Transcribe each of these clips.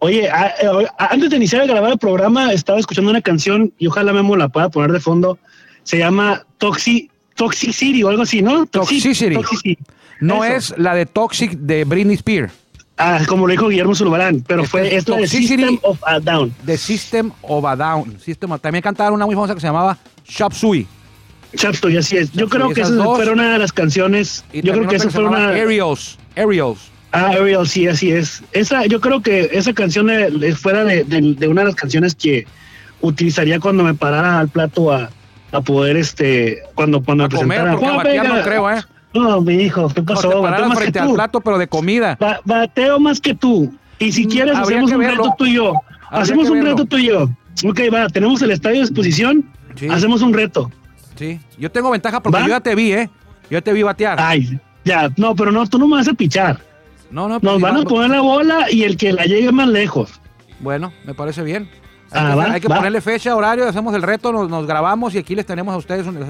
Oye, a- eh, antes de iniciar a grabar el programa, estaba escuchando una canción y ojalá Memo la pueda poner de fondo. Se llama Toxic, Toxic City o algo así, ¿no? Toxic- Toxicity. Toxicity. No Eso. es la de Toxic de Britney Spears. Ah, como lo dijo Guillermo Zulbarán, pero Este fue es esto de. System of a Down. The System of a Down. System of- También cantaron una muy famosa que se llamaba Shop Sui. Así es. Yo creo que esas esa fue una de las canciones. Y Yo creo que esa fue una. Aerials. Aerials. Ah, Ariel, sí, así es. Esa, yo creo que esa canción fuera de, de- de una de las canciones que utilizaría cuando me parara al plato a, a poder, este, cuando, cuando A me comer, presentara. porque Vega. no creo, ¿eh? No, mi hijo, ¿qué No, pasó? te Bateo pararas más que frente al tú. plato, pero de comida. Ba- bateo más que tú. Y si Mm, quieres, habría hacemos que un reto tú y yo. Habría Hacemos que un reto tú y yo. Ok, va, tenemos el estadio a disposición. Sí. Hacemos un reto. Sí. Yo tengo ventaja porque ¿Va? yo ya te vi, ¿eh? Yo te vi batear. Ay, ya, no, pero no, tú no me vas a pichar. No, no. pues, Nos van va- a poner la bola y el que la llegue más lejos. Bueno, me parece bien. Ah, hay que, va, hay que va. ponerle fecha, horario, hacemos el reto, nos, nos grabamos y aquí les tenemos a ustedes, les,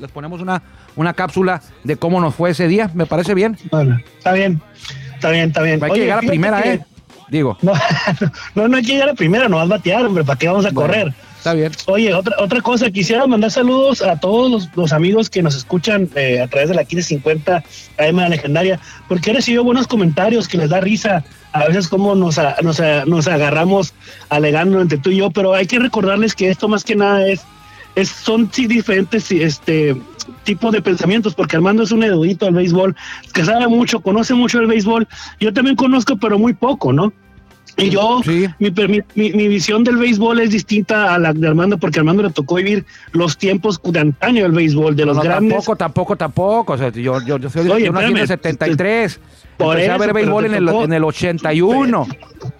les ponemos una, una cápsula de cómo nos fue ese día. Me parece bien. Bueno, está bien, está bien, está bien. Hay Oye, que llegar a primera, que- ¿eh? Digo, No, no, no hay que llegar a primera, no vas a batear, hombre, ¿para qué vamos a Bueno. correr? Está bien. Oye, otra, otra cosa, quisiera mandar saludos a todos los, amigos que nos escuchan eh, a través de la 1550 AM La Legendaria, porque he recibido buenos comentarios que les da risa a veces cómo nos, a- nos, agarramos alegando entre tú y yo, pero hay que recordarles que esto más que nada es, es son sí, diferentes este, tipos de pensamientos, porque Armando es un erudito del béisbol, que sabe mucho, conoce mucho el béisbol, yo también conozco, pero muy poco, ¿no? Y yo, Sí. mi, mi, mi- visión del béisbol es distinta a la de Armando, porque a Armando le tocó vivir los tiempos de antaño del béisbol, de los No, grandes. tampoco, tampoco, tampoco. O sea, yo, yo, yo soy Oye, yo nací en el espérame. 73. Por Empecé a eso, ver béisbol en el, tocó- en el 81.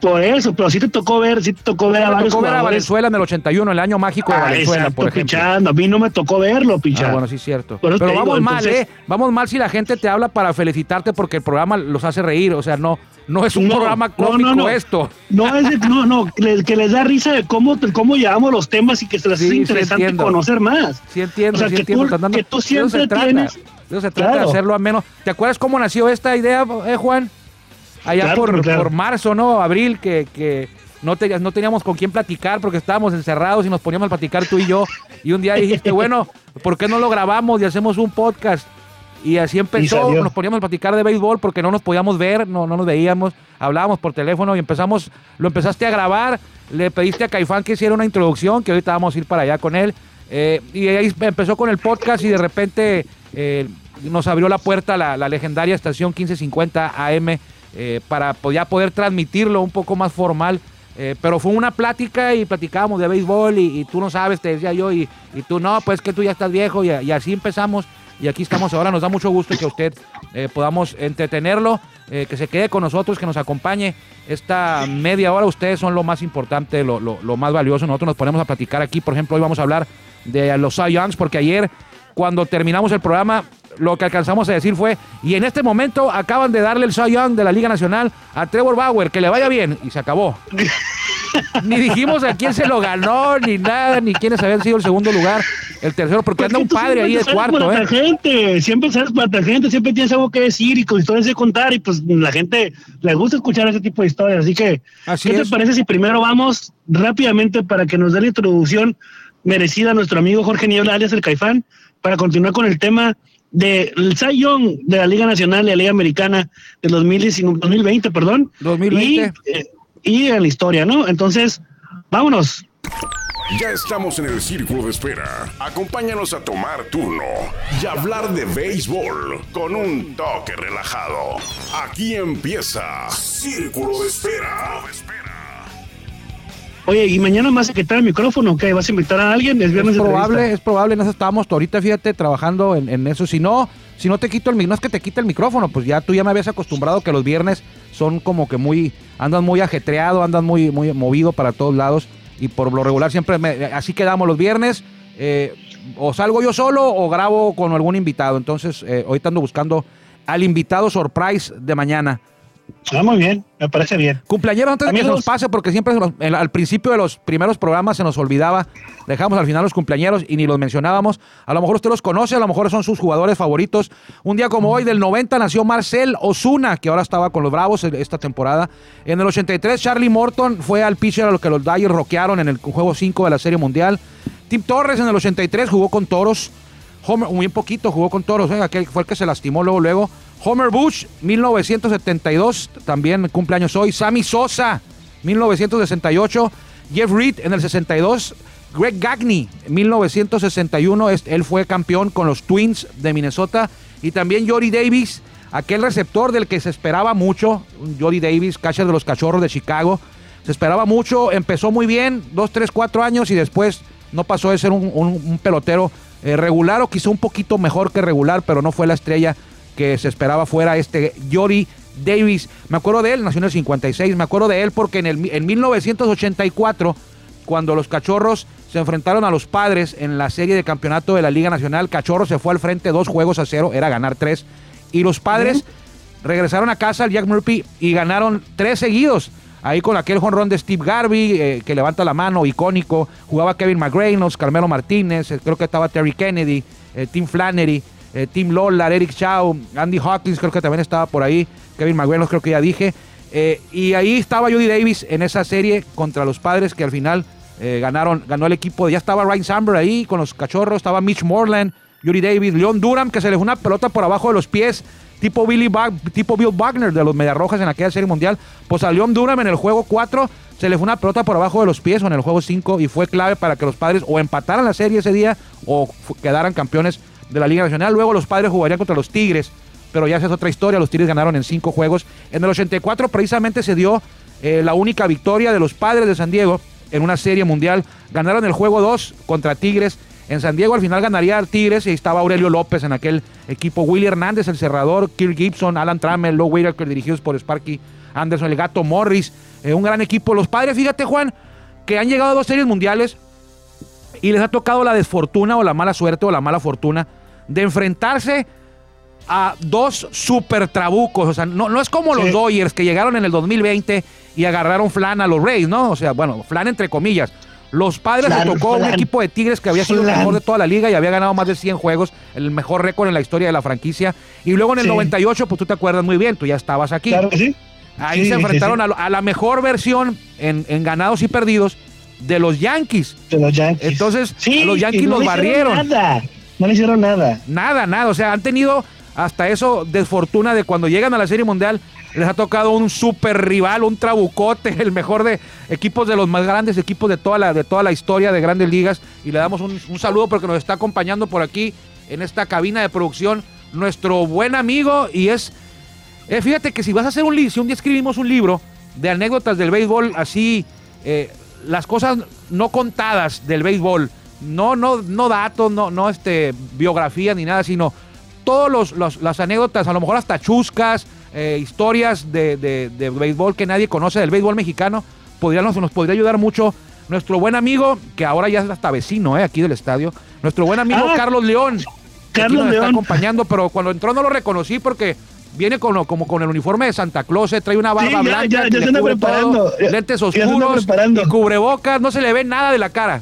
Por eso, pero sí te tocó ver, sí te tocó ver a varios tocó ver a. Valenzuela en el 81, el año mágico de Ah, Valenzuela, exacto, por ejemplo. pichando. A mí no me tocó verlo, pichando. Ah, bueno, sí es cierto. Eso Pero vamos mal, ¿eh? Vamos mal si la gente te habla para felicitarte porque el programa los hace reír. O sea, no, no es un No, programa cómico no, no. esto. No, es de- no, no, que les, da risa de cómo, cómo llevamos los temas y que se les Sí, hace interesante conocer más. Sí entiendo, O sea, sí que entiendo. tú- que tú eso siempre tienes- eso se trata, Claro. de hacerlo ameno. ¿Te acuerdas cómo nació esta idea, eh, Juan? Allá Claro, por, claro. por marzo, ¿no? Abril, que, que no, te- no teníamos con quién platicar porque estábamos encerrados y nos poníamos a platicar tú y yo. Y un día dijiste, bueno, ¿por qué no lo grabamos y hacemos un podcast? Y así empezó, salió. nos poníamos a platicar de béisbol porque no nos podíamos ver, no, no nos veíamos, hablábamos por teléfono y empezamos, lo empezaste a grabar, le pediste a Caifán que hiciera una introducción, que ahorita vamos a ir para allá con él, eh, y ahí empezó con el podcast y de repente eh, nos abrió la puerta la, la legendaria estación 1550 AM eh, para ya poder transmitirlo un poco más formal. Pero fue una plática y platicábamos de béisbol y, tú no sabes, te decía yo, y, tú no, pues que tú ya estás viejo y, así empezamos y aquí estamos ahora. Nos da mucho gusto que usted podamos entretenerlo, que se quede con nosotros, que nos acompañe esta media hora. Ustedes son lo más importante, lo- lo más valioso. Nosotros nos ponemos a platicar aquí, por ejemplo, hoy vamos a hablar de los Cy Youngs, porque ayer, cuando terminamos el programa, lo que alcanzamos a decir fue, y en este momento acaban de darle el Cy Young de la Liga Nacional a Trevor Bauer, que le vaya bien, y se acabó. ni dijimos a quién se lo ganó, ni nada, ni quiénes habían sido el segundo lugar, el tercero, porque anda Porque un padre ahí de cuarto, ¿eh? gente, siempre sabes para la gente, siempre tienes algo que decir y con historias que contar y pues la gente le gusta escuchar ese tipo de historias. Así que, Así ¿qué es. te parece si primero vamos rápidamente para que nos dé la introducción merecida a nuestro amigo Jorge Niebla, alias el Caifán, para continuar con el tema del Cy Young de la Liga Nacional y la Liga Americana del 2019 2020, perdón. 2020. Y, eh, y en la historia, ¿no? Entonces, vámonos. Ya estamos en el círculo de espera. Acompáñanos a tomar turno y hablar de béisbol con un toque relajado. Aquí empieza Círculo de Espera. Oye, y mañana más a quitar el micrófono, ¿qué? ¿Vas a invitar a alguien? Es viernes Es probable, es probable, en eso estábamos ahorita, fíjate, trabajando en, en eso. Si no, si no te quito el micrófono, no es que te quite el micrófono, pues ya tú ya me habías acostumbrado que los viernes son como que muy, andan muy ajetreado, andan muy, muy movido para todos lados. Y por lo regular siempre me- así quedamos los viernes. eh, o salgo yo solo o grabo con algún invitado. Entonces, eh, ahorita ando buscando al invitado surprise de mañana. Ah, muy bien, me parece bien. Cumpleaños antes de que se nos pase, porque siempre el- al principio de los primeros programas se nos olvidaba. Dejamos al final los cumpleaños y ni los mencionábamos. A lo mejor usted los conoce, a lo mejor son sus jugadores favoritos. Un día como hoy, del 90, nació Marcel Osuna, que ahora estaba con los Bravos esta temporada. En el 83, Charlie Morton fue al pitcher a lo que los Dyers roquearon en el juego 5 de la Serie Mundial. Tim Torres en el 83 jugó con Toros. Homer, muy poquito jugó con Toros, ¿eh? aquel fue el que se lastimó luego, luego. Homer Bush, 1972, también cumpleaños hoy. Sammy Sosa, 1968. Jeff Reed en el 62. Greg Gagne, 1961, es- él fue campeón con los Twins de Minnesota. Y también Jory Davis, aquel receptor del que se esperaba mucho. Jory Davis, catcher de los Cachorros de Chicago. Se esperaba mucho, empezó muy bien, dos, tres, cuatro años y después no pasó de ser un pelotero eh, regular o quizá un poquito mejor que regular, pero no fue la estrella que se esperaba fuera este Jory Davis. Me acuerdo de él, nació en el 56, me acuerdo de él porque en, el, en 1984, cuando los Cachorros se enfrentaron a los Padres en la serie de campeonato de la Liga Nacional, Cachorros se fue al frente dos juegos a cero, era ganar tres, y los Padres regresaron a casa al Jack Murphy y ganaron tres seguidos. Ahí con aquel jonrón de Steve Garvey, eh, que levanta la mano, icónico. Jugaba Kevin McGranos, Carmelo Martínez, eh, creo que estaba Terry Kennedy, eh, Tim Flannery, eh, Tim Lollar, Eric Shaw, Andy Hawkins, creo que también estaba por ahí. Kevin McGranos, creo que ya dije. Eh, y ahí estaba Judy Davis en esa serie contra los padres que al final eh, ganaron, ganó el equipo. Ya estaba Ryan Samber ahí con los cachorros, estaba Mitch Moreland, Yuri Davis, Leon Durham, que se le fue una pelota por abajo de los pies, tipo, Billy tipo Bill Wagner de los Mediarrojas en aquella serie mundial. Pues a Leon Durham en el juego 4 se le fue una pelota por abajo de los pies o en el juego 5 y fue clave para que los padres o empataran la serie ese día o quedaran campeones de la Liga Nacional. Luego los padres jugarían contra los Tigres, pero ya esa es otra historia. Los Tigres ganaron en cinco juegos. En el 84 precisamente se dio eh, la única victoria de los padres de San Diego en una serie mundial. Ganaron el juego 2 contra Tigres. En San Diego al final ganaría Tigres y estaba Aurelio López en aquel equipo. Willy Hernández, el cerrador, Kirk Gibson, Alan Trammell, Low Whitaker, dirigidos por Sparky Anderson, el gato Morris. eh, un gran equipo. Los padres, fíjate Juan, que han llegado a dos series mundiales y les ha tocado la desfortuna o la mala suerte o la mala fortuna de enfrentarse a dos super trabucos. O sea, no, no es como los. Dodgers que llegaron en el 2020 y agarraron flan a los Rays, ¿no? O sea, bueno, flan entre comillas. Los padres Flan, le tocó un equipo de Tigres que había sido el mejor de toda la liga y había ganado más de 100 juegos, el mejor récord en la historia de la franquicia. Y luego en el Sí. 98, pues tú te acuerdas muy bien, tú ya estabas aquí. Claro que sí. Ahí se enfrentaron. A, la mejor versión en, en ganados y perdidos de los Yankees. De los Yankees. Entonces, Sí, a los Yankees no los barrieron. Nada. No le hicieron nada. Nada, nada. O sea, han tenido hasta eso desfortuna de cuando llegan a la Serie Mundial, les ha tocado un super rival, un trabucote, el mejor de equipos de los más grandes equipos de toda la, de toda la historia de grandes ligas. Y le damos un, un saludo porque nos está acompañando por aquí en esta cabina de producción nuestro buen amigo y es... eh, fíjate que si vas a hacer un libro, si un día escribimos un libro de anécdotas del béisbol, así, eh, las cosas no contadas del béisbol, no, no, no datos, no, no este, biografía ni nada, sino todos los, los- las anécdotas, a lo mejor hasta chuscas, eh, historias de, de- de béisbol que nadie conoce del béisbol mexicano, podría, nos, nos podría ayudar mucho nuestro buen amigo, que ahora ya es hasta vecino eh, aquí del estadio, nuestro buen amigo Ah, Carlos León. Carlos nos está León. acompañando, pero cuando entró no lo reconocí porque viene con, como con el uniforme de Santa Claus, eh, trae una barba Sí, ya- blanca, ya- que ya le se anda preparando. todo, lentes oscuros y cubrebocas, no se le ve nada de la cara.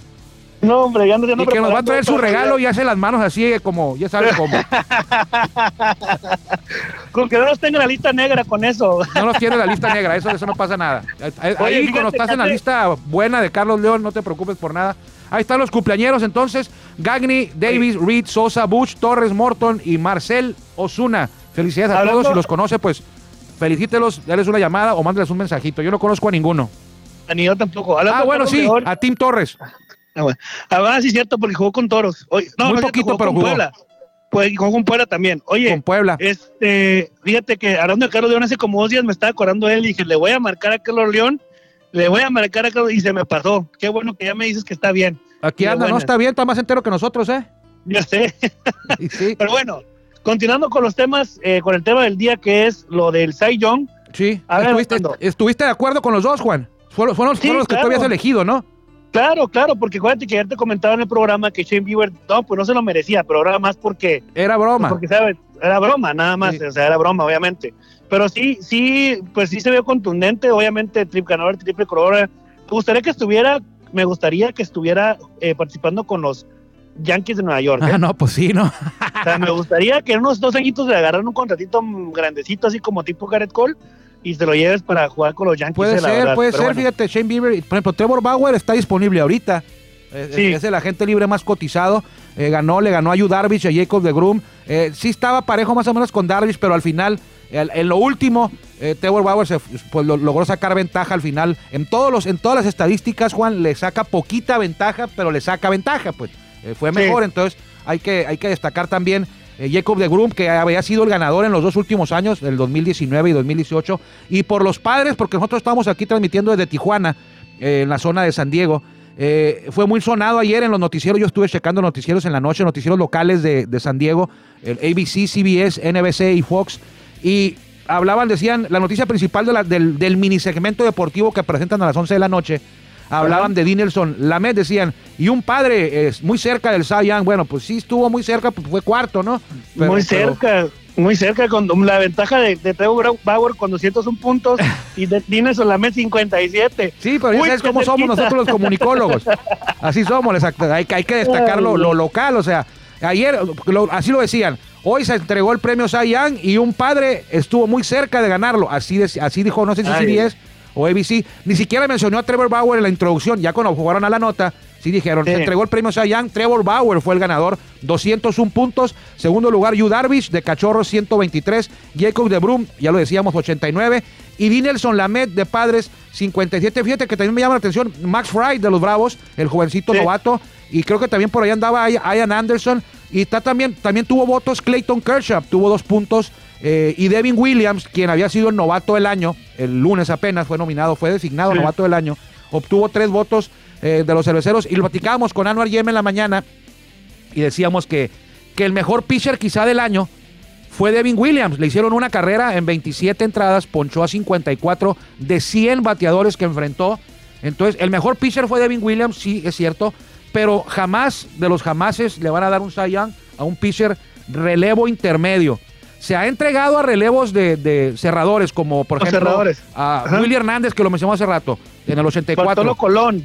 No, hombre, ya no ya no Y que nos va a traer su regalo y hace las manos así eh, como, ya sabes cómo. Con que no nos tenga en la lista negra con eso. No nos tiene la lista negra, eso, eso no pasa nada. Ahí Oye, ahí fíjate, cuando estás en la lista buena de Carlos León, no te preocupes por nada. Ahí están los cumpleañeros entonces. Gagni, Davis, Reed, Sosa, Bush, Torres, Morton y Marcel Osuna. Felicidades a Hablando- todos. Si los conoce, pues felicítelos, dales una llamada o mándeles un mensajito. Yo no conozco a ninguno. Ni yo tampoco. Hablando Ah, bueno, sí, a Tim Torres. Ah, bueno. Ah, sí, cierto, porque jugó con toros. Oye, no, Muy no, poquito, jugó pero con jugó. Puebla. Pues jugó con Puebla también. Oye, Con Puebla. este, fíjate que hablando de Carlos León hace como dos días me estaba acordando de él y dije, le voy a marcar a Carlos León, le voy a marcar a Carlos y se me pasó. Qué bueno que ya me dices que está bien. Aquí anda, no está bien, está más entero que nosotros, ¿eh? Ya sé. Sí, Pero bueno, continuando con los temas, eh, con el tema del día que es lo del Cy Young. sí. A ver, ¿Estuviste. ¿Estuviste de acuerdo con los dos, Juan? Fueron, fueron, Sí, fueron los que tú habías elegido, ¿no? Claro, claro, porque acuérdate que ayer te comentaba en el programa que Shane Bieber, no, pues no se lo merecía, pero ahora más porque Era broma. Porque, ¿sabes? era broma, nada más, Sí. o sea, era broma, obviamente. Pero sí, sí, pues sí se vio contundente, obviamente, trip ganador, triple corona. Me gustaría que estuviera, me gustaría que estuviera eh, participando con los Yankees de Nueva York. ¿eh? Ah, no, pues sí, ¿no? O sea, me gustaría que en unos dos añitos le agarraran un contratito grandecito, así como tipo Garrett Cole, y te lo lleves para jugar con los Yankees. Puede ser, verdad. puede ser, bueno. fíjate, Shane Bieber, por ejemplo, Trevor Bauer está disponible ahorita. Es, Sí. es el agente libre más cotizado. Eh, ganó, le ganó a Yu Darvish, a Jacob de Groom. Eh, sí estaba parejo más o menos con Darvish, pero al final, el- en lo último, eh, Trevor Bauer se, pues, lo- logró sacar ventaja al final. En, todos los, en todas las estadísticas, Juan, le saca poquita ventaja, pero le saca ventaja, pues. Eh, fue Sí. mejor, entonces hay que, hay que destacar también eh, Jacob de Groom, que había sido el ganador en los dos últimos años, del 2019 y 2018. Y por los padres, porque nosotros estamos aquí transmitiendo desde Tijuana, eh, en la zona de San Diego. Eh, fue muy sonado ayer en los noticieros. Yo estuve checando noticieros en la noche, noticieros locales de, de San Diego, el ABC, CBS, NBC y Fox. Y hablaban, decían, la noticia principal de la- del, del mini segmento deportivo que presentan a las 11 de la noche. Hablaban de Dinelson Lamed, decían, y un padre es muy cerca del Cy Young. Bueno, pues sí estuvo muy cerca, pues fue cuarto, ¿no? Pero- muy pero- cerca, muy cerca con la ventaja de, de Trevor Bauer con 201 puntos y de Dines solamente 57. Sí, pero ya qué cómo somos nosotros los comunicólogos. Así somos, exacto. Hay, que- hay que destacar lo, lo local. O sea, ayer, lo- así lo decían. Hoy se entregó el premio Cy Young y un padre estuvo muy cerca de ganarlo. Así, de- así dijo, no sé si Ay. O ABC. Ni siquiera mencionó a Trevor Bauer en la introducción. Ya cuando jugaron a la nota, sí dijeron, Sí. se entregó el premio Young. Trevor Bauer fue el ganador, 201 puntos. Segundo lugar, Yu Darvish de Cachorros, 123. Jacob de Brum, ya lo decíamos, 89. Y Dinelson Lamed de Padres, 57. Fíjate que también me llama la atención Max Fry de los Bravos, el jovencito Sí. novato. Y creo que también por ahí andaba Ian Anderson. Y está también, también tuvo votos Clayton Kershaw, tuvo dos puntos. Eh, y Devin Williams, quien había sido el novato del año, el lunes apenas fue nominado, fue designado Sí. novato del año, obtuvo tres votos eh, de los cerveceros. Y lo platicábamos con Anuar Yem en la mañana y decíamos que, que el mejor pitcher quizá del año fue Devin Williams. Le hicieron una carrera en 27 entradas, ponchó a 54 de 100 bateadores que enfrentó. Entonces, el mejor pitcher fue Devin Williams, sí, es cierto, pero jamás de los jamases le van a dar un Cy Young a un pitcher relevo intermedio. Se ha entregado a relevos de, de cerradores, como por Los ejemplo cerradores. a. Willy Hernández, que lo mencionó hace rato, en el 84. Bartolo Colón.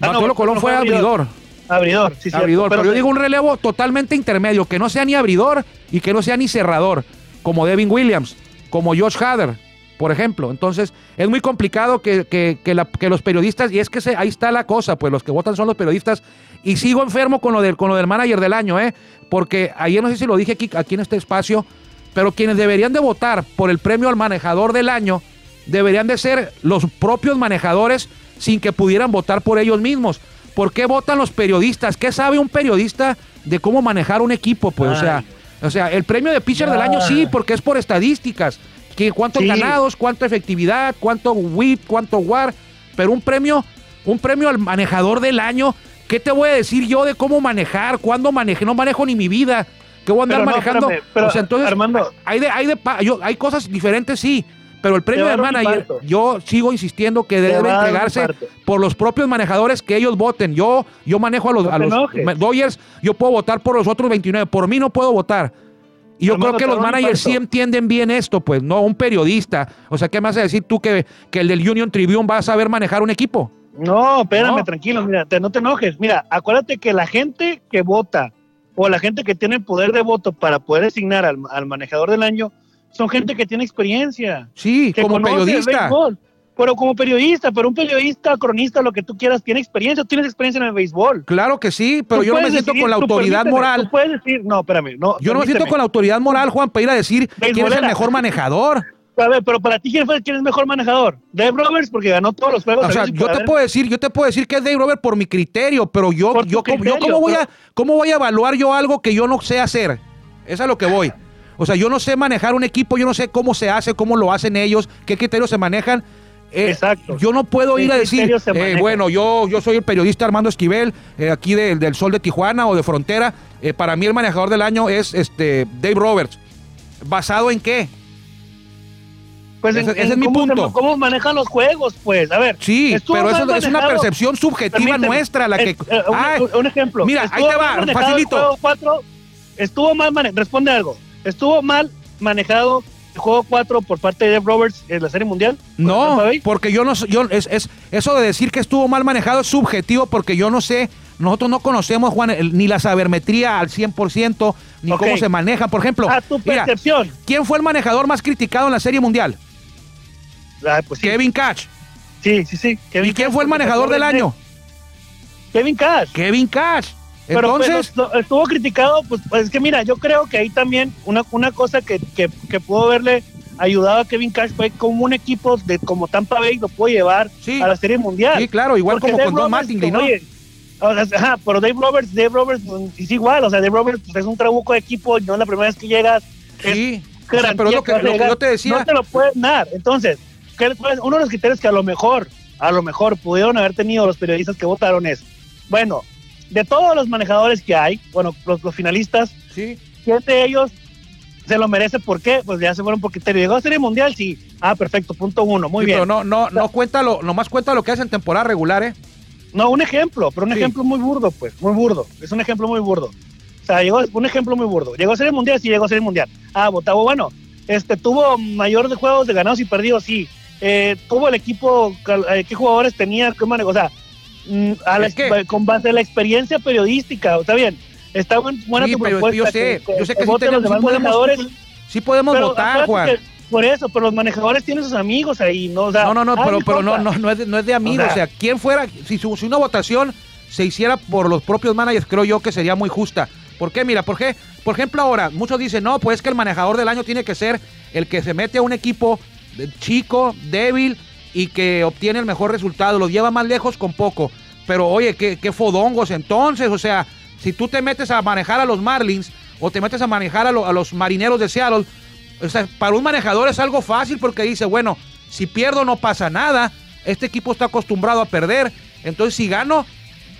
Ah, no, Bartolo Colón no fue abridor. Abridor, sí, cierto. abridor, pero, yo digo un relevo totalmente intermedio, que no sea ni abridor y que no sea ni cerrador, como Devin Williams, como Josh Hader, por ejemplo. Entonces, es muy complicado que, que- que la- que los periodistas, y es que se- ahí está la cosa, pues los que votan son los periodistas, y sigo enfermo con lo del, con lo del manager del año, ¿eh? Porque ayer no sé si lo dije aquí, aquí en este espacio, pero quienes deberían de votar por el premio al manejador del año deberían de ser los propios manejadores sin que pudieran votar por ellos mismos. ¿Por qué votan los periodistas? ¿Qué sabe un periodista de cómo manejar un equipo? Pues, o sea, o sea, el premio de pitcher del año sí, porque es por estadísticas. Que cuántos Sí. ganados, cuánta efectividad, cuánto whip, cuánto war, pero un premio, un premio al manejador del año, ¿qué te voy a decir yo de cómo manejar? ¿Cuándo manejé? No manejo ni mi vida. ¿Qué voy a andar Pero no, manejando? espérame, pero, o sea, entonces, Armando. hay de, hay de yo- hay cosas diferentes, sí. Pero el premio de manager, yo sigo insistiendo que debe entregarse por los propios manejadores que ellos voten. Yo, yo manejo a los, No a los Dodgers, yo puedo votar por los otros 29. Por mí no puedo votar. Y yo Armando, creo que los managers sí entienden bien esto, pues, no un periodista. O sea, ¿qué me vas a decir tú que, que el del Union Tribune va a saber manejar un equipo? No, espérame, No. tranquilo, mira, te- no te enojes. Mira, acuérdate que la gente que vota o la gente que tiene el poder de voto para poder designar al, al manejador del año son gente que tiene experiencia. Sí, que como periodista. Pero como periodista, pero un periodista, cronista, lo que tú quieras, tiene experiencia, tienes experiencia en el béisbol. Claro que sí, pero Tú yo no me siento decidir, con la autoridad moral. Tú puedes decir, no, espérame, no. Yo no me siento con la autoridad moral, Juan, para ir a decir quién es el Beisbolera. mejor manejador. A ver, pero para ti, ¿quién, fue, quién es mejor manejador? Dave Roberts, porque ganó todos los juegos. O sea, yo te haber. puedo decir, yo te puedo decir que es Dave Robert por mi criterio, pero yo, Por yo, cómo voy a, cómo voy a evaluar yo algo que yo no sé hacer. Es a lo que voy. O sea, yo no sé manejar un equipo, yo no sé cómo se hace, cómo lo hacen ellos, qué criterios se manejan. Eh, Exacto. Yo no puedo ¿Qué ir a decir, eh, bueno, yo, yo soy el periodista Armando Esquivel, eh, aquí de- del Sol de Tijuana o de Frontera. eh, para mí el manejador del año es este Dave Roberts. ¿Basado en qué? Pues ese- en- ese en es mi se- punto. cómo manejan los juegos, pues. A ver. Sí, pero eso mal es una manejado. percepción subjetiva nuestra, la que... Eh, eh, un, ejemplo. mira, ahí te va, manejado el facilito. juego cuatro, estuvo mal manejado. Responde algo. estuvo mal manejado el juego 4 por parte de Dave Roberts en la Serie Mundial. No, porque yo no sé- yo es, es eso de decir que estuvo mal manejado es subjetivo porque yo no sé, nosotros no conocemos Juan el- ni la sabermetría al 100% ni cómo se maneja, por ejemplo. A tu mira, percepción. ¿quién fue el manejador más criticado en la Serie Mundial? Ah, pues sí. Kevin Cash. Sí, sí, sí. ¿Y quién fue el manejador del el año? Kevin Cash. Kevin Cash. Pero pues, Entonces, lo- estuvo criticado, pues, pues, es que mira, yo creo que ahí también una, una cosa que, que, que pudo haberle ayudado a Kevin Cash fue como un equipo de como Tampa Bay lo puede llevar Sí. a la Serie Mundial. sí, claro, igual Porque como Dave con Don Mattingly, ¿no? oye, o sea, ajá, pero Dave Roberts, Dave Roberts pues, es igual, o sea, Dave Roberts pues, es un trabuco de equipo, no es la primera vez que llegas, Sí. O sea, pero es lo que, lo que yo te decía. no te lo pueden dar. Entonces. Uno de los criterios que a lo mejor, a lo mejor pudieron haber tenido los periodistas que votaron es, bueno, de todos los manejadores que hay, bueno, los, los finalistas, Sí. ¿quién de ellos se lo merece? ¿Por qué? Pues ya se fueron por criterio. ¿Llegó a Serie Mundial? Sí. Ah, perfecto, punto uno, muy Sí, bien. Pero no, no, no cuenta lo, nomás cuenta lo que hace en temporada regular, ¿eh? No, un ejemplo, pero un Sí. ejemplo muy burdo, pues, muy burdo. Es un ejemplo muy burdo. O sea, llegó un ejemplo muy burdo. Llegó a Serie Mundial, sí, llegó a Serie Mundial. Ah, Botavo, bueno, este, tuvo mayor de juegos de ganados y perdidos, sí. Eh, tuvo el equipo, eh, ¿qué jugadores tenía? ¿Qué manejo? O sea, mm, a la- Es que- con base a la experiencia periodística, está bien. Está buen- buena Sí, tu pero propuesta. yo sé, yo sé que sí los tenemos- sí podemos- manejadores, Sí podemos pero votar, Juan. que por eso, pero los manejadores tienen sus amigos ahí, ¿no? O sea, No, no, no, ay, pero, pero no, compa. no, no es de, no es de amigos. O O sea- sea, quién fuera, si, su- si una votación se hiciera por los propios managers, creo yo que sería muy justa. ¿Por qué? Mira, ¿por qué? Por ejemplo, ahora, muchos dicen, no, pues que el manejador del año tiene que ser el que se mete a un equipo chico, débil y que obtiene el mejor resultado, lo lleva más lejos con poco. Pero oye, qué, qué fodongos entonces, o sea, si tú te metes a manejar a los Marlins o te metes a manejar a, lo- a los marineros de Seattle, o sea, para un manejador es algo fácil porque dice, bueno, si pierdo no pasa nada, este equipo está acostumbrado a perder, entonces si gano,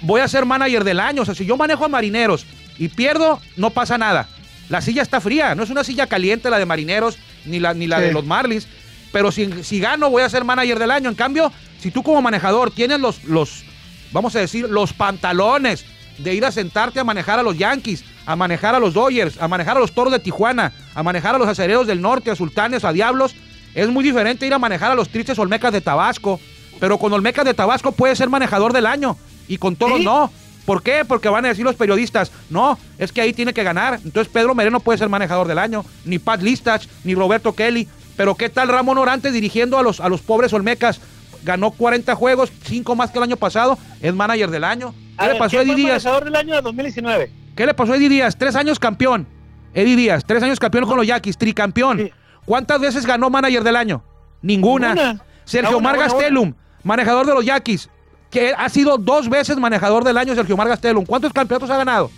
voy a ser manager del año, o sea, si yo manejo a marineros y pierdo, no pasa nada. La silla está fría, no es una silla caliente la de marineros ni la, ni la Sí. de los Marlins, pero si, si gano voy a ser manager del año. En cambio, si tú como manejador tienes los, los, vamos a decir, los pantalones de ir a sentarte a manejar a los Yankees, a manejar a los Dodgers, a manejar a los Toros de Tijuana, a manejar a los Acereros del Norte, a Sultanes, a Diablos, es muy diferente ir a manejar a los tristes Olmecas de Tabasco. Pero con Olmecas de Tabasco puede ser manejador del año y con Toros Sí. no. ¿Por qué? Porque van a decir los periodistas, no, es que ahí tiene que ganar. Entonces Pedro Mereno puede ser manejador del año, ni Pat Listach, ni Roberto Kelly. Pero ¿qué tal Ramón Orantes dirigiendo a los, a los pobres Olmecas? Ganó 40 juegos, 5 más que el año pasado, es manager del año. A ¿Qué le pasó a ¿quién Eddie Díaz? del año de 2019? ¿Qué le pasó a Eddie Díaz? Tres años campeón. Eddie Díaz, tres años campeón con los Yaquis, tricampeón. Sí. ¿Cuántas veces ganó manager del año? Ninguna. Ninguna. Sergio Ah, una, Mar una, una. Gastelum, manejador de los Yaquis, que ha sido dos veces manejador del año Sergio Mar Gastelum. ¿Cuántos campeonatos ha ganado?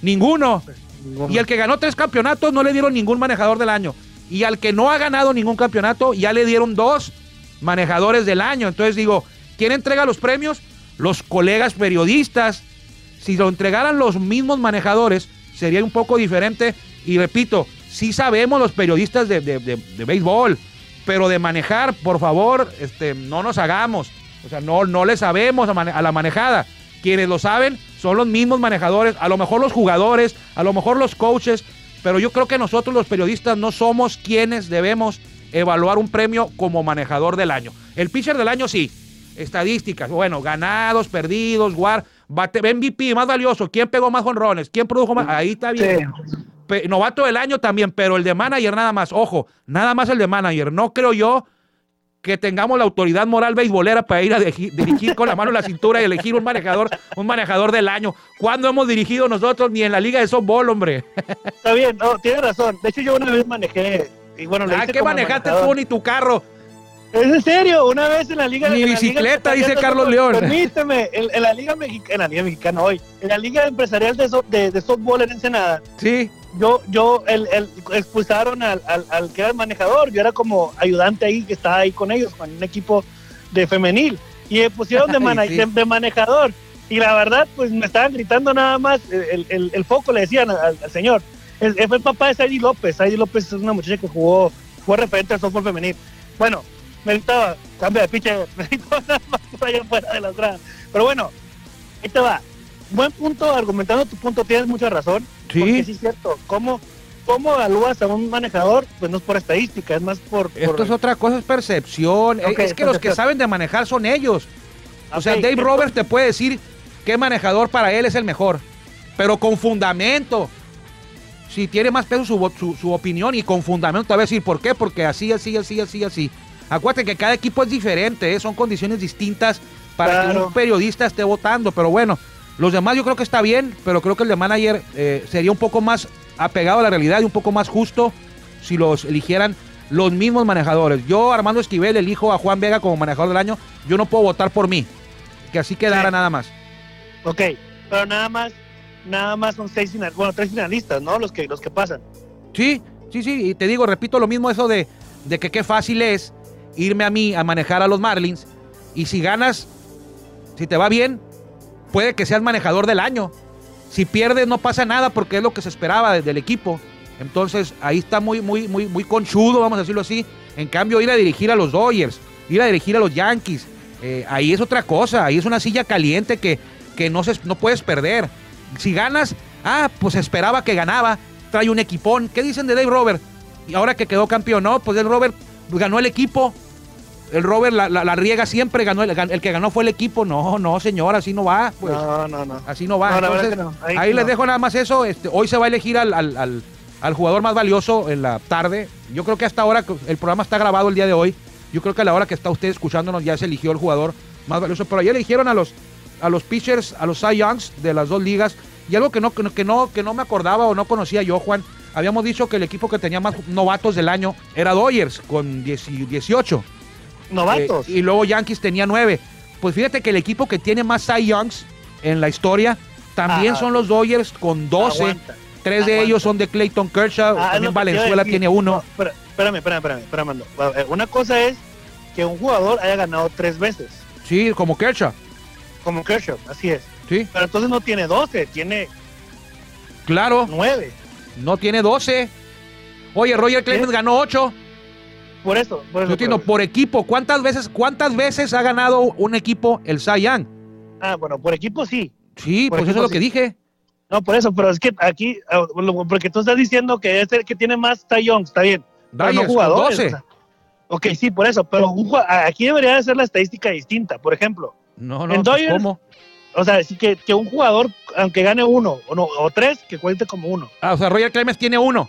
Ninguno. Y el que ganó tres campeonatos no le dieron ningún manejador del año. Y al que no ha ganado ningún campeonato ya le dieron dos manejadores del año. Entonces digo, ¿quién entrega los premios? Los colegas periodistas. Si lo entregaran los mismos manejadores, sería un poco diferente. Y repito, sí sabemos los periodistas de, de- de- béisbol, pero de manejar, por favor, este, no nos hagamos. O sea, no, no le sabemos a, a la manejada. Quienes lo saben son los mismos manejadores, a lo mejor los jugadores, a lo mejor los coaches, pero yo creo que nosotros los periodistas no somos quienes debemos evaluar un premio como manejador del año. El pitcher del año sí, estadísticas, bueno, ganados, perdidos, guard, bate, MVP más valioso, quién pegó más jonrones, quién produjo más, ahí está bien. Pe- novato del año también, pero el de manager nada más, ojo, nada más el de manager. No creo yo que tengamos la autoridad moral beisbolera para ir a dirigir con la mano en la cintura y elegir un manejador, un manejador del año. ¿Cuándo hemos dirigido nosotros ni en la liga de softball, hombre? Está bien, no, tienes razón. De hecho, yo una vez manejé. Y bueno, le ¿A Ah, qué como manejaste manejador. tú ni tu carro? Es en serio, una vez en la liga la liga bicicleta, dice Carlos de- León. Permíteme, en, en la liga mexicana, en la liga mexicana hoy, en la liga empresarial de, so- de, de softball en Ensenada, Sí. Yo, yo, el, el- expulsaron al, al, al que era el manejador, yo era como ayudante ahí, que estaba ahí con ellos, con un equipo de femenil, y me pusieron de, Ay, mana- sí. de, de manejador, y la verdad, pues me estaban gritando nada más, el, el, el foco le decían al, al señor, fue el papá de Sadie López, Sadie López es una muchacha que jugó, fue referente al softball femenil, bueno, me gritaba, cambia de pitcher, me gritaba nada más allá fuera de la grada, pero bueno, ahí te va, buen punto, argumentando tu punto, tienes mucha razón, porque Sí. sí es cierto, ¿cómo, cómo evalúas a un manejador, pues no es por estadística, es más por... Esto por- es otra cosa, es percepción. Ok, es que los que saben de manejar son ellos. O sea, Dave Roberts te puede decir qué manejador para él es el mejor, pero con fundamento. Si tiene más peso su, su, su opinión y con fundamento te va a decir por qué, porque así, así, así, así, así. Acuérdate que cada equipo es diferente, ¿eh? son condiciones distintas para que Claro. un periodista esté votando, pero bueno, los demás yo creo que está bien, pero creo que el de manager eh, sería un poco más apegado a la realidad y un poco más justo si los eligieran los mismos manejadores. Yo, Armando Esquivel, elijo a Juan Vega como manejador del año, yo no puedo votar por mí, que así quedara Sí. nada más. Ok, pero nada más, nada más son seis finalistas, bueno, tres finalistas, ¿no? Los que, los que pasan. Sí, sí, sí, y te digo, repito lo mismo eso de, de que qué fácil es irme a mí a manejar a los Marlins y si ganas, si te va bien, puede que seas manejador del año. Si pierdes no pasa nada porque es lo que se esperaba desde el equipo. Entonces ahí está muy, muy, muy, muy conchudo, vamos a decirlo así. En cambio, ir a dirigir a los Dodgers, ir a dirigir a los Yankees, eh, ahí es otra cosa, ahí es una silla caliente que, que no, se, no puedes perder. Si ganas, ah, pues esperaba que ganaba, trae un equipón. ¿Qué dicen de Dave Robert? Y ahora que quedó campeón, no, pues Dave Robert ganó el equipo. El Robert la, la- la riega siempre, ganó el, el que ganó fue el equipo. No, no, señor, así no va. Pues. no, no, no. Así no va. No, Entonces, no. Ahí les dejo nada más eso. Este, hoy se va a elegir al, al- al- al jugador más valioso en la tarde. Yo creo que hasta ahora, el programa está grabado el día de hoy. Yo creo que a la hora que está usted escuchándonos ya se eligió el jugador más valioso. Pero ayer eligieron a los, a los pitchers, a los Cy Youngs de las dos ligas. Y algo que no, que no, que no, me acordaba o no conocía yo, Juan. Habíamos dicho que el equipo que tenía más novatos del año era Dodgers, con 10 18. Novatos. Eh, y luego Yankees tenía nueve. Pues fíjate que el equipo que tiene más Cy Youngs en la historia también Ah, son los Dodgers con 12. Aguanta. Tres de ellos son de Clayton Kershaw. Ah, también no, Valenzuela decir- tiene uno. no, espérame, espérame, espérame, espérame, Una cosa es que un jugador haya ganado tres veces, Sí, como Kershaw. como Kershaw, así es. Sí, Pero entonces no tiene 12, tiene claro. 9. No tiene 12. Oye, Roger Clemens ¿Qué? ganó 8. Por eso, por eso. Yo entiendo, por- equipo. ¿Cuántas veces, ¿Cuántas veces ha ganado un equipo el Cy Young? Ah, bueno, por equipo sí. Sí, Por pues eso es lo que dije. No, por eso, pero es que aquí, ah, porque tú estás diciendo que es el que tiene más Cy Young, está bien. Pero no jugadores. 12. o sea. ok, sí, por eso, pero un aquí debería de ser la estadística distinta. Por ejemplo, No, no, en pues, Dodgers- ¿cómo? o sea, sí que, que un jugador, aunque gane uno o, no, o tres, que cuente como uno. Ah, o sea, Roger Clemens tiene uno.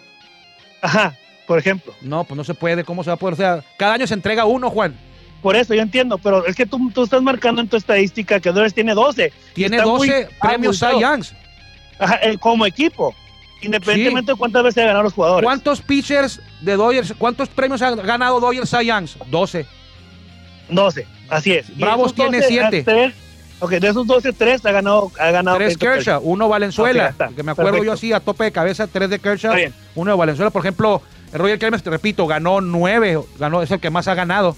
Ajá, por ejemplo. No, pues no se puede. ¿Cómo se va a poder? O sea, cada año se entrega uno, Juan. Por eso yo entiendo, pero es que tú, tú estás marcando en tu estadística que Dodgers tiene 12. Tiene Está muy 12 premios Cy. Youngs. Ajá, eh, como equipo. Independientemente de cuántas veces ha ganado los jugadores. ¿Cuántos pitchers de Dodgers, cuántos premios ha ganado Dodgers Cy Youngs? 12. 12, así es. Bravos tiene 12, siete. a tres- ok, de esos 12, 3 ha ganado. Ha ganado Tres Kershaw, uno Valenzuela. está. que me acuerdo yo así a tope de cabeza, tres de Kershaw, uno de Valenzuela. Por ejemplo, Roger Clemens, te repito, ganó nueve, ganó, es el que más ha ganado.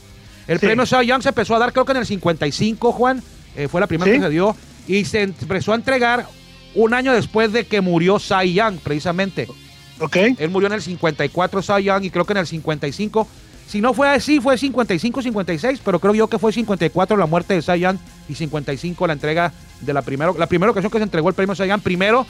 El Sí. premio Cy Young se empezó a dar creo que en el 55, Juan, eh, fue la primera Sí. que se dio, y se empezó a entregar un año después de que murió Cy Young, precisamente. Ok. Él murió en el 54 Cy Young y creo que en el 55. Si no fue así, fue 55-56, pero creo yo que fue 54 la muerte de Cy Young y 55 la entrega de la primera, la primera ocasión que se entregó el premio Cy Young. Primero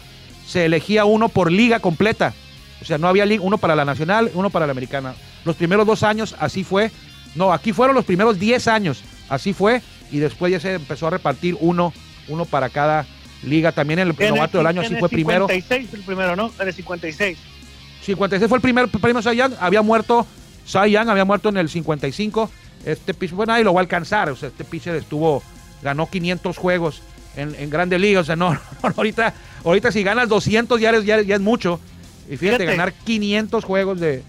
se elegía uno por liga completa. O sea, no había liga, uno para la nacional, uno para la americana. Los primeros dos años así fue. No, aquí fueron los primeros 10 años. Así fue. Y después ya se empezó a repartir uno, uno para cada liga. También el En novato del año en así el fue primero. 56 el primero, ¿no? En el 56. 56 fue el primer premio Cy. Había muerto Cy Young, había muerto en el 55. Este pitcher, bueno, nadie lo va a alcanzar. O sea, este pitcher estuvo, ganó 500 juegos en, en Grandes Ligas. O sea, no, no, ahorita, ahorita si ganas 200 ya, eres- ya, ya es mucho. Y fíjate, Fíjate. ganar 500 juegos de,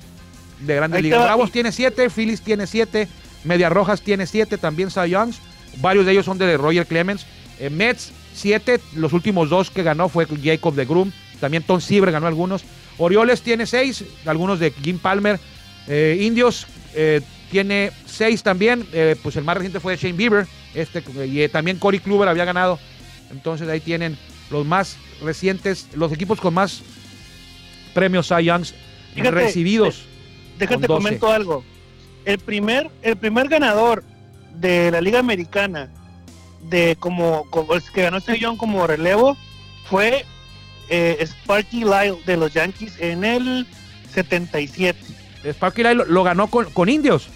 de Grandes Ligas. Bravos tiene 7, Phillies tiene 7, Medias Rojas tiene 7, también Cy Youngs. Varios de ellos son de Roger Clemens. Eh, Mets 7, los últimos dos que ganó fue Jacob de Groom. También Tom Seaver ganó algunos. Orioles tiene 6, algunos de Jim Palmer. Eh, Indios eh, tiene 6 también. pues el más reciente fue de Shane Bieber. Este, y también Corey Kluber había ganado. Entonces ahí tienen los más recientes, los equipos con más premios Cy Youngs Fíjate, recibidos. Déjate Con 12. comento algo. El primer, el primer ganador de la Liga Americana de como, como el que ganó este Young como relevo fue eh, Sparky Lyle de los Yankees en el 77. Sparky Line lo, lo ganó con, con indios.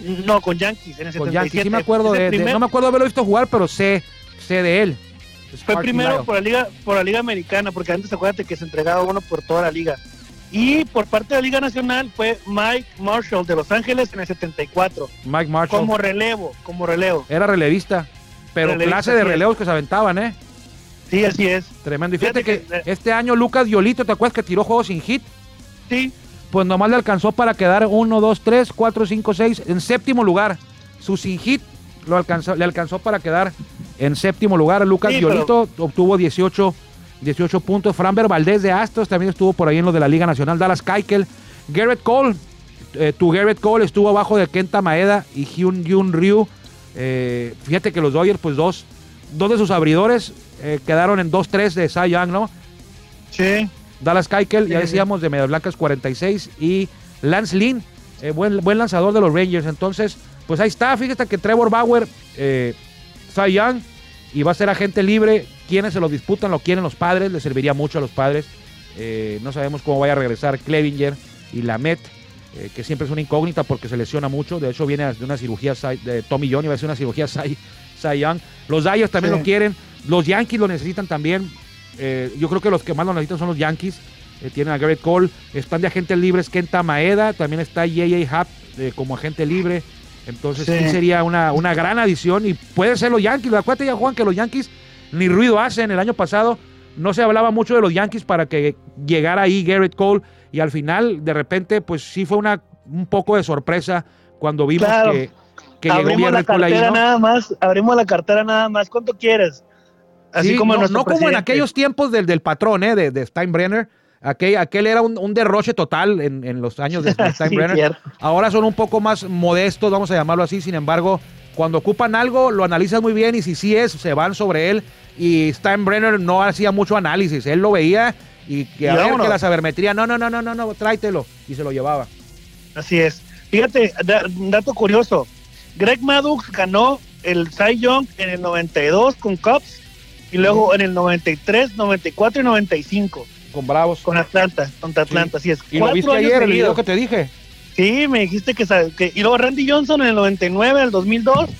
No, con Yankees en el Con 77. Yankees. Sí me acuerdo de, No me acuerdo haberlo visto jugar, pero sé, sé de él. Fue primero por la liga por la liga americana, porque antes acuérdate que se entregaba uno por toda la liga. Y por parte de la Liga Nacional fue Mike Marshall de Los Ángeles en el 74, Mike Marshall. como relevo, como relevo. Era relevista. Pero Relevista, clase de sí relevos que se aventaban, ¿eh? Sí, así es. Tremendo. Y fíjate, Fíjate que, que- este año Lucas Violito, ¿te acuerdas que tiró juegos sin hit? Sí, Pues nomás le alcanzó para quedar 1, 2, 3, 4, 5, 6 en séptimo lugar. Su sin hit lo alcanzó, le alcanzó para quedar en séptimo lugar. Lucas Sí, Violito obtuvo 18, 18 puntos. Franber Valdés de Astros también estuvo por ahí en lo de la Liga Nacional. Dallas Keuchel. Garrett Cole. eh, tu Garrett Cole estuvo abajo de Kenta Maeda y Hyun Jun Ryu. Eh, fíjate que los Dodgers, pues dos, dos de sus abridores eh, quedaron en 2-3 de Cy Young, ¿no? sí. Dallas Keuchel, ya Sí, decíamos, de Medias Blancas 46. Y Lance Lynn, buen, buen lanzador de los Rangers. Entonces, pues ahí está. Fíjate que Trevor Bauer, Cy Young, y va a ser agente libre. Quienes se lo disputan, lo quieren los padres. Le serviría mucho a los padres. Eh, no sabemos cómo vaya a regresar Clevinger y Lamet, eh, que siempre es una incógnita porque se lesiona mucho. De hecho, viene de una cirugía de Tommy John, iba a ser una cirugía Cy, Cy Young. Los Dodgers también Sí. lo quieren. Los Yankees lo necesitan también. Eh, yo creo que los que más lo necesitan son los Yankees. Tienen a Garrett Cole. Están de agentes libres Kenta Maeda. También está J.J. Happ como agente libre. Entonces sí, Sí. sería una, una gran adición. Y puede ser los Yankees. Acuérdate ya, Juan, que los Yankees ni ruido hacen. El año pasado no se hablaba mucho de los Yankees para que llegara ahí Garrett Cole. Y al final, de repente, pues sí fue una, un poco de sorpresa cuando vimos Claro. que, que llegó la Garrett Cole ahí. cartera ¿no? nada más, abrimos la cartera nada más. ¿Cuánto quieres? Así Sí, como no, no como en aquellos tiempos del, del patrón, ¿eh? de, de Steinbrenner. Aquel, aquel era un, un derroche total en, en los años de, Sí, Steinbrenner. cierto. Ahora son un poco más modestos, vamos a llamarlo así. Sin embargo, cuando ocupan algo, lo analizan muy bien y si sí es, se van sobre él. Y Steinbrenner no hacía mucho análisis. Él lo veía y que Y a ver que la sabermetría, no, no, no, no, no, no, tráetelo. Y se lo llevaba. Así es. Fíjate, da- dato curioso. Greg Maddux ganó el Cy Young en el 92 con Cubs y luego en el 93, 94 y 95 Con Bravos. con Atlanta, contra Atlanta, así es. Y lo viste ayer, el video seguidos. que te dije. Sí, me dijiste que, que- y luego Randy Johnson en el 99, en el 2002,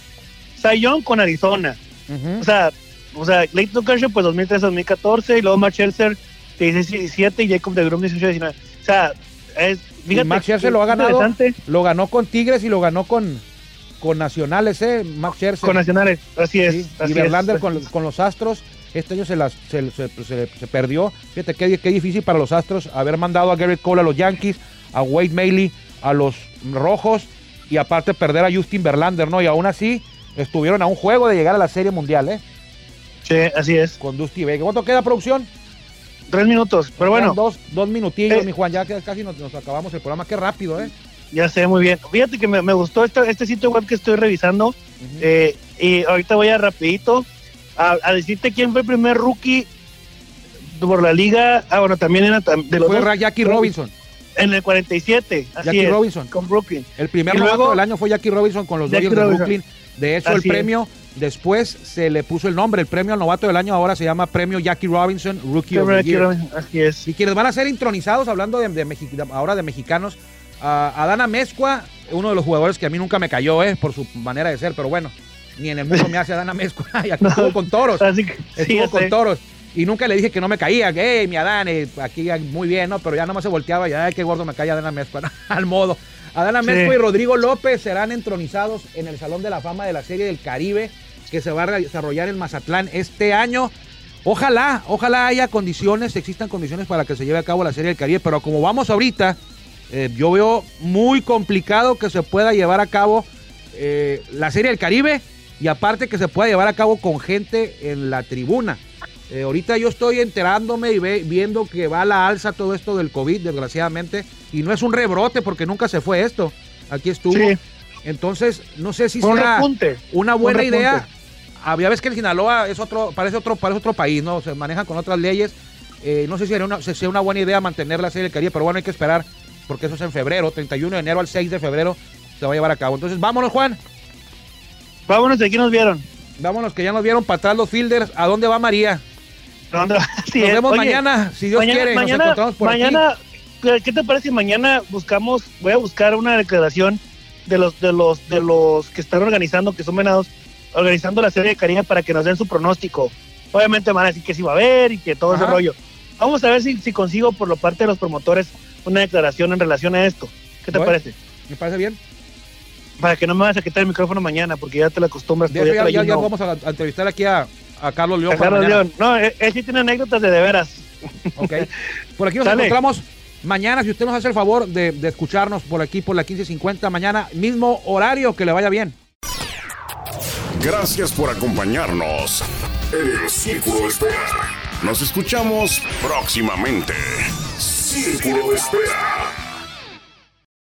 Cy Young con Arizona. Ujú. O sea, o sea, Clayton Kershaw pues 2003, 2014 y luego Max Scherzer 16, 17 y Jacob de Grom 18, 19. O sea, es fíjate, Max Scherzer lo ha ganado. Lo ganó con Tigres y lo ganó con, con Nacionales, ¿eh? Max Scherzer. con nacionales. Así es. Sí, así y Verlander con, con los Astros. Este año se, las, se, se- se- se perdió. Fíjate qué, qué difícil para los Astros haber mandado a Garrett Cole a los Yankees, a Wade Maley a los Rojos y aparte perder a Justin Verlander, ¿no? Y aún así estuvieron a un juego de llegar a la Serie Mundial, ¿eh? Sí, así es. Con Dusty Baker. ¿Cuánto queda producción? Tres minutos. Pero bueno, Dos, dos minutillos, Eh. mi Juan. Ya casi nos, nos acabamos el programa. Qué rápido, ¿eh? ya sé muy bien. Fíjate que me, me gustó este, este sitio web que estoy revisando. eh, y ahorita voy a rapidito a, a decirte quién fue el primer rookie por la liga. Ah, bueno, también era de los Fue dos, Jackie Robinson. en el 47. Así Jackie es, Robinson. con Brooklyn. El primer novato del año fue Jackie Robinson con los Jackie Dodgers de. Brooklyn. De hecho, el es. premio después se le puso el nombre. El premio al novato del año ahora se llama Premio Jackie Robinson Rookie of the Year. Robinson, Así es. Y quienes van a ser intronizados, hablando de- ahora de mexicanos, a Adana Mezcua, uno de los jugadores que a mí nunca me cayó, eh, por su manera de ser, pero bueno, ni en el mundo me hace Adana Mezcua. y aquí No. estuvo con toros. Así que, sí, Estuvo con sé. toros. Y nunca le dije que no me caía, que hey, mi Adán, eh, aquí muy bien, ¿no? Pero ya nomás se volteaba y ay, qué gordo me cae Adana Mezcua, ¿no? al modo. Adana Sí. Mezcua y Rodrigo López serán entronizados en el Salón de la Fama de la Serie del Caribe, que se va a desarrollar en Mazatlán este año. Ojalá, ojalá haya condiciones, existan condiciones para que se lleve a cabo la Serie del Caribe, pero como vamos ahorita, eh, yo veo muy complicado que se pueda llevar a cabo eh, la Serie del Caribe y aparte que se pueda llevar a cabo con gente en la tribuna. Eh, ahorita yo estoy enterándome y ve- viendo que va a la alza todo esto del COVID, desgraciadamente, y no es un rebrote porque nunca se fue esto. Aquí estuvo. Sí. Entonces, no sé si un sea repunte. una buena idea. Había ves que el Sinaloa es otro, parece otro, parece otro país, ¿no? Se manejan con otras leyes. Eh, no sé si era una, si una buena idea mantener la serie del Caribe, pero bueno, hay que esperar, porque eso es en febrero, 31 de enero al 6 de febrero se va a llevar a cabo. Entonces, vámonos, Juan. Vámonos, de aquí nos vieron. Vámonos, que ya nos vieron para atrás los fielders. ¿A dónde va María? ¿Dónde va? Así nos vemos Oye, mañana, si Dios mañana, quiere. mañana, nos encontramos por mañana, ¿qué te parece si mañana buscamos, voy a buscar una declaración de los, de los, de los que están organizando, que son venados, organizando la serie de Cariño para que nos den su pronóstico. Obviamente van a decir que sí va a haber y que todo ese rollo. Vamos a ver si, si consigo por la parte de los promotores una declaración en relación a esto. ¿Qué te parece? Me parece bien. Para que no me vayas a quitar el micrófono mañana, porque ya te la acostumbras. Ya, ya, ya, vamos a, entrevistar aquí a, a Carlos León. A Carlos León. No, él, sí tiene anécdotas de de veras. Ok. Por aquí nos encontramos mañana, si usted nos hace el favor de, de escucharnos por aquí, por la 1550, mañana, mismo horario, que le vaya bien. Gracias por acompañarnos en el Círculo de Espera. Nos escuchamos próximamente. Círculo de Espera.